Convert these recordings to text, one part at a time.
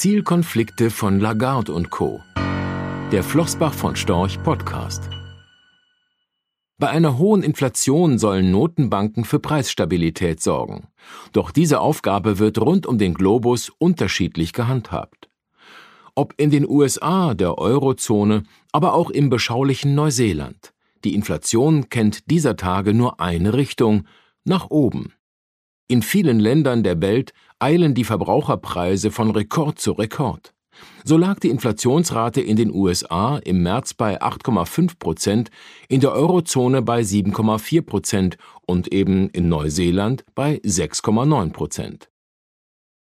Zielkonflikte von Lagarde und Co. Der Flossbach von Storch Podcast. Bei einer hohen Inflation sollen Notenbanken für Preisstabilität sorgen. Doch diese Aufgabe wird rund um den Globus unterschiedlich gehandhabt. Ob in den USA, der Eurozone, aber auch im beschaulichen Neuseeland. Die Inflation kennt dieser Tage nur eine Richtung, nach oben. In vielen Ländern der Welt eilen die Verbraucherpreise von Rekord zu Rekord. So lag die Inflationsrate in den USA im März bei 8,5 Prozent, in der Eurozone bei 7,4 Prozent und eben in Neuseeland bei 6,9 Prozent.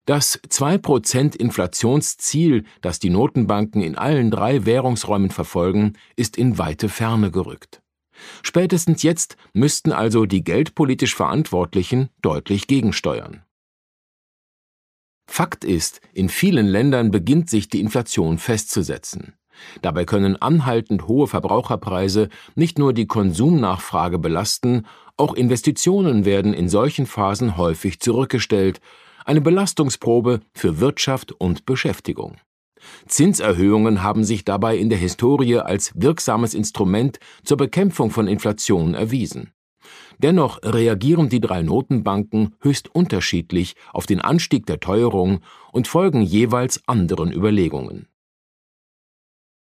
Das 2% Inflationsziel, das die Notenbanken in allen drei Währungsräumen verfolgen, ist in weite Ferne gerückt. Spätestens jetzt müssten also die geldpolitisch Verantwortlichen deutlich gegensteuern. Fakt ist, in vielen Ländern beginnt sich die Inflation festzusetzen. Dabei können anhaltend hohe Verbraucherpreise nicht nur die Konsumnachfrage belasten, auch Investitionen werden in solchen Phasen häufig zurückgestellt, eine Belastungsprobe für Wirtschaft und Beschäftigung. Zinserhöhungen haben sich dabei in der Historie als wirksames Instrument zur Bekämpfung von Inflation erwiesen. Dennoch reagieren die drei Notenbanken höchst unterschiedlich auf den Anstieg der Teuerung und folgen jeweils anderen Überlegungen.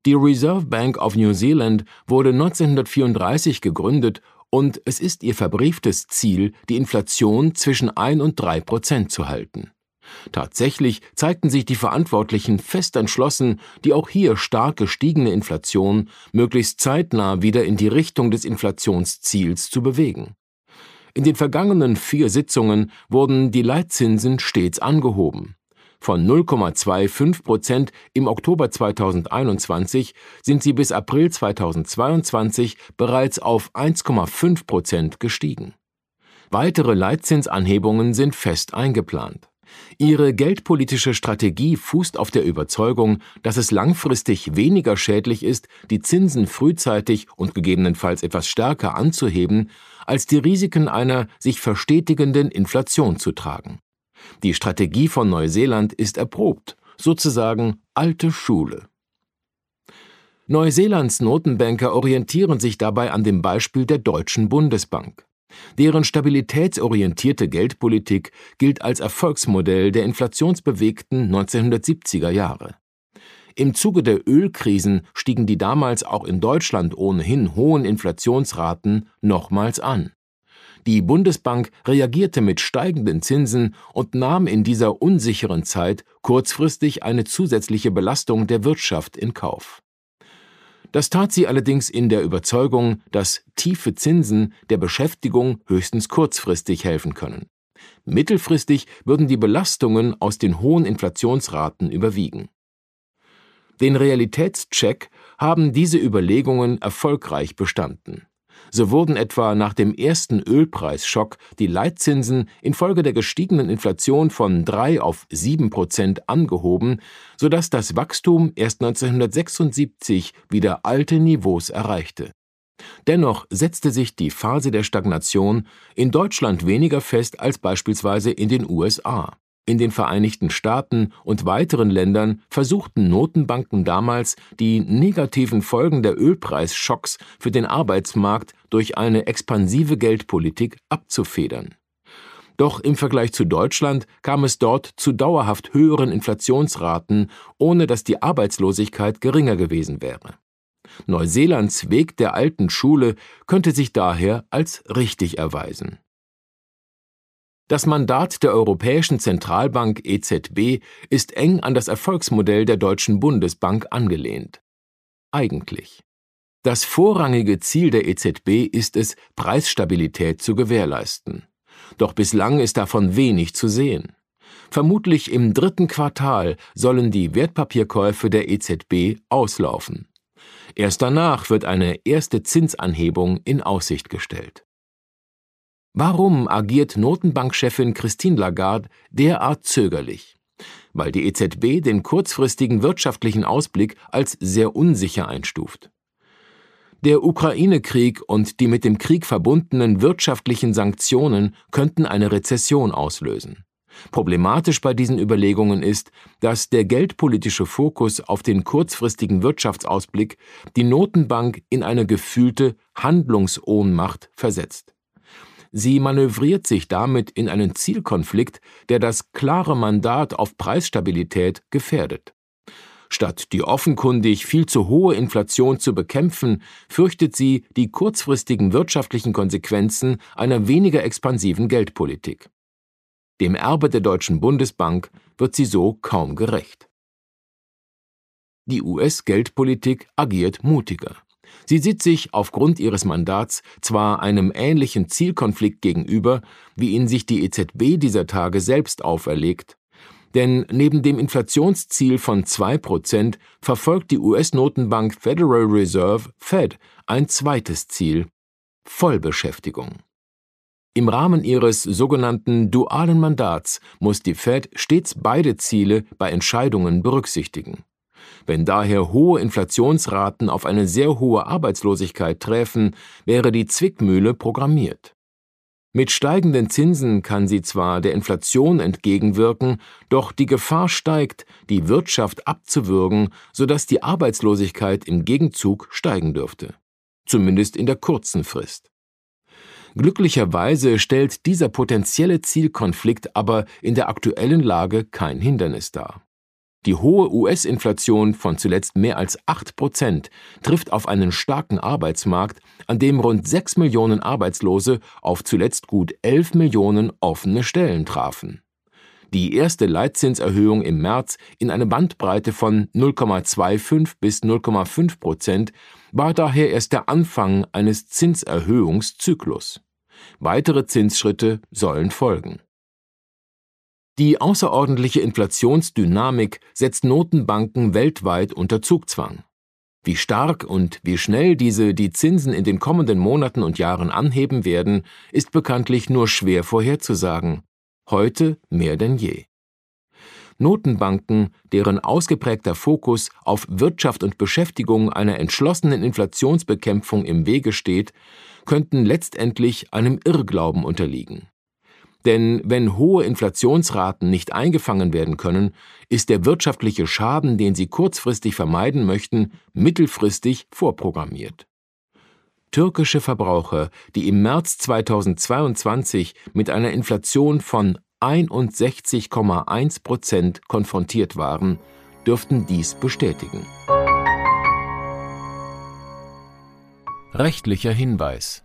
Die Reserve Bank of New Zealand wurde 1934 gegründet und es ist ihr verbrieftes Ziel, die Inflation zwischen 1 und 3 Prozent zu halten. Tatsächlich zeigten sich die Verantwortlichen fest entschlossen, die auch hier stark gestiegene Inflation möglichst zeitnah wieder in die Richtung des Inflationsziels zu bewegen. In den vergangenen vier Sitzungen wurden die Leitzinsen stets angehoben. Von 0,25 Prozent im Oktober 2021 sind sie bis April 2022 bereits auf 1,5 Prozent gestiegen. Weitere Leitzinsanhebungen sind fest eingeplant. Ihre geldpolitische Strategie fußt auf der Überzeugung, dass es langfristig weniger schädlich ist, die Zinsen frühzeitig und gegebenenfalls etwas stärker anzuheben, als die Risiken einer sich verstetigenden Inflation zu tragen. Die Strategie von Neuseeland ist erprobt, sozusagen alte Schule. Neuseelands Notenbanker orientieren sich dabei an dem Beispiel der Deutschen Bundesbank. Deren stabilitätsorientierte Geldpolitik gilt als Erfolgsmodell der inflationsbewegten 1970er Jahre. Im Zuge der Ölkrisen stiegen die damals auch in Deutschland ohnehin hohen Inflationsraten nochmals an. Die Bundesbank reagierte mit steigenden Zinsen und nahm in dieser unsicheren Zeit kurzfristig eine zusätzliche Belastung der Wirtschaft in Kauf. Das tat sie allerdings in der Überzeugung, dass tiefe Zinsen der Beschäftigung höchstens kurzfristig helfen können. Mittelfristig würden die Belastungen aus den hohen Inflationsraten überwiegen. Den Realitätscheck haben diese Überlegungen erfolgreich bestanden. So wurden etwa nach dem ersten Ölpreisschock die Leitzinsen infolge der gestiegenen Inflation von drei auf sieben Prozent angehoben, sodass das Wachstum erst 1976 wieder alte Niveaus erreichte. Dennoch setzte sich die Phase der Stagnation in Deutschland weniger fest als beispielsweise in den USA. In den Vereinigten Staaten und weiteren Ländern versuchten Notenbanken damals, die negativen Folgen der Ölpreisschocks für den Arbeitsmarkt durch eine expansive Geldpolitik abzufedern. Doch im Vergleich zu Deutschland kam es dort zu dauerhaft höheren Inflationsraten, ohne dass die Arbeitslosigkeit geringer gewesen wäre. Neuseelands Weg der alten Schule könnte sich daher als richtig erweisen. Das Mandat der Europäischen Zentralbank EZB ist eng an das Erfolgsmodell der Deutschen Bundesbank angelehnt. Eigentlich. Das vorrangige Ziel der EZB ist es, Preisstabilität zu gewährleisten. Doch bislang ist davon wenig zu sehen. Vermutlich im dritten Quartal sollen die Wertpapierkäufe der EZB auslaufen. Erst danach wird eine erste Zinsanhebung in Aussicht gestellt. Warum agiert Notenbankchefin Christine Lagarde derart zögerlich? Weil die EZB den kurzfristigen wirtschaftlichen Ausblick als sehr unsicher einstuft. Der Ukraine-Krieg und die mit dem Krieg verbundenen wirtschaftlichen Sanktionen könnten eine Rezession auslösen. Problematisch bei diesen Überlegungen ist, dass der geldpolitische Fokus auf den kurzfristigen Wirtschaftsausblick die Notenbank in eine gefühlte Handlungsohnmacht versetzt. Sie manövriert sich damit in einen Zielkonflikt, der das klare Mandat auf Preisstabilität gefährdet. Statt die offenkundig viel zu hohe Inflation zu bekämpfen, fürchtet sie die kurzfristigen wirtschaftlichen Konsequenzen einer weniger expansiven Geldpolitik. Dem Erbe der Deutschen Bundesbank wird sie so kaum gerecht. Die US-Geldpolitik agiert mutiger. Sie sieht sich aufgrund ihres Mandats zwar einem ähnlichen Zielkonflikt gegenüber, wie ihn sich die EZB dieser Tage selbst auferlegt, denn neben dem Inflationsziel von 2% verfolgt die US-Notenbank Federal Reserve Fed ein zweites Ziel Vollbeschäftigung. Im Rahmen ihres sogenannten dualen Mandats muss die Fed stets beide Ziele bei Entscheidungen berücksichtigen. Wenn daher hohe Inflationsraten auf eine sehr hohe Arbeitslosigkeit träfen, wäre die Zwickmühle programmiert. Mit steigenden Zinsen kann sie zwar der Inflation entgegenwirken, doch die Gefahr steigt, die Wirtschaft abzuwürgen, sodass die Arbeitslosigkeit im Gegenzug steigen dürfte. Zumindest in der kurzen Frist. Glücklicherweise stellt dieser potenzielle Zielkonflikt aber in der aktuellen Lage kein Hindernis dar. Die hohe US-Inflation von zuletzt mehr als 8 Prozent trifft auf einen starken Arbeitsmarkt, an dem rund 6 Millionen Arbeitslose auf zuletzt gut 11 Millionen offene Stellen trafen. Die erste Leitzinserhöhung im März in eine Bandbreite von 0,25 bis 0,5 Prozent war daher erst der Anfang eines Zinserhöhungszyklus. Weitere Zinsschritte sollen folgen. Die außerordentliche Inflationsdynamik setzt Notenbanken weltweit unter Zugzwang. Wie stark und wie schnell diese die Zinsen in den kommenden Monaten und Jahren anheben werden, ist bekanntlich nur schwer vorherzusagen. Heute mehr denn je. Notenbanken, deren ausgeprägter Fokus auf Wirtschaft und Beschäftigung einer entschlossenen Inflationsbekämpfung im Wege steht, könnten letztendlich einem Irrglauben unterliegen. Denn wenn hohe Inflationsraten nicht eingefangen werden können, ist der wirtschaftliche Schaden, den sie kurzfristig vermeiden möchten, mittelfristig vorprogrammiert. Türkische Verbraucher, die im März 2022 mit einer Inflation von 61,1 Prozent konfrontiert waren, dürften dies bestätigen. Rechtlicher Hinweis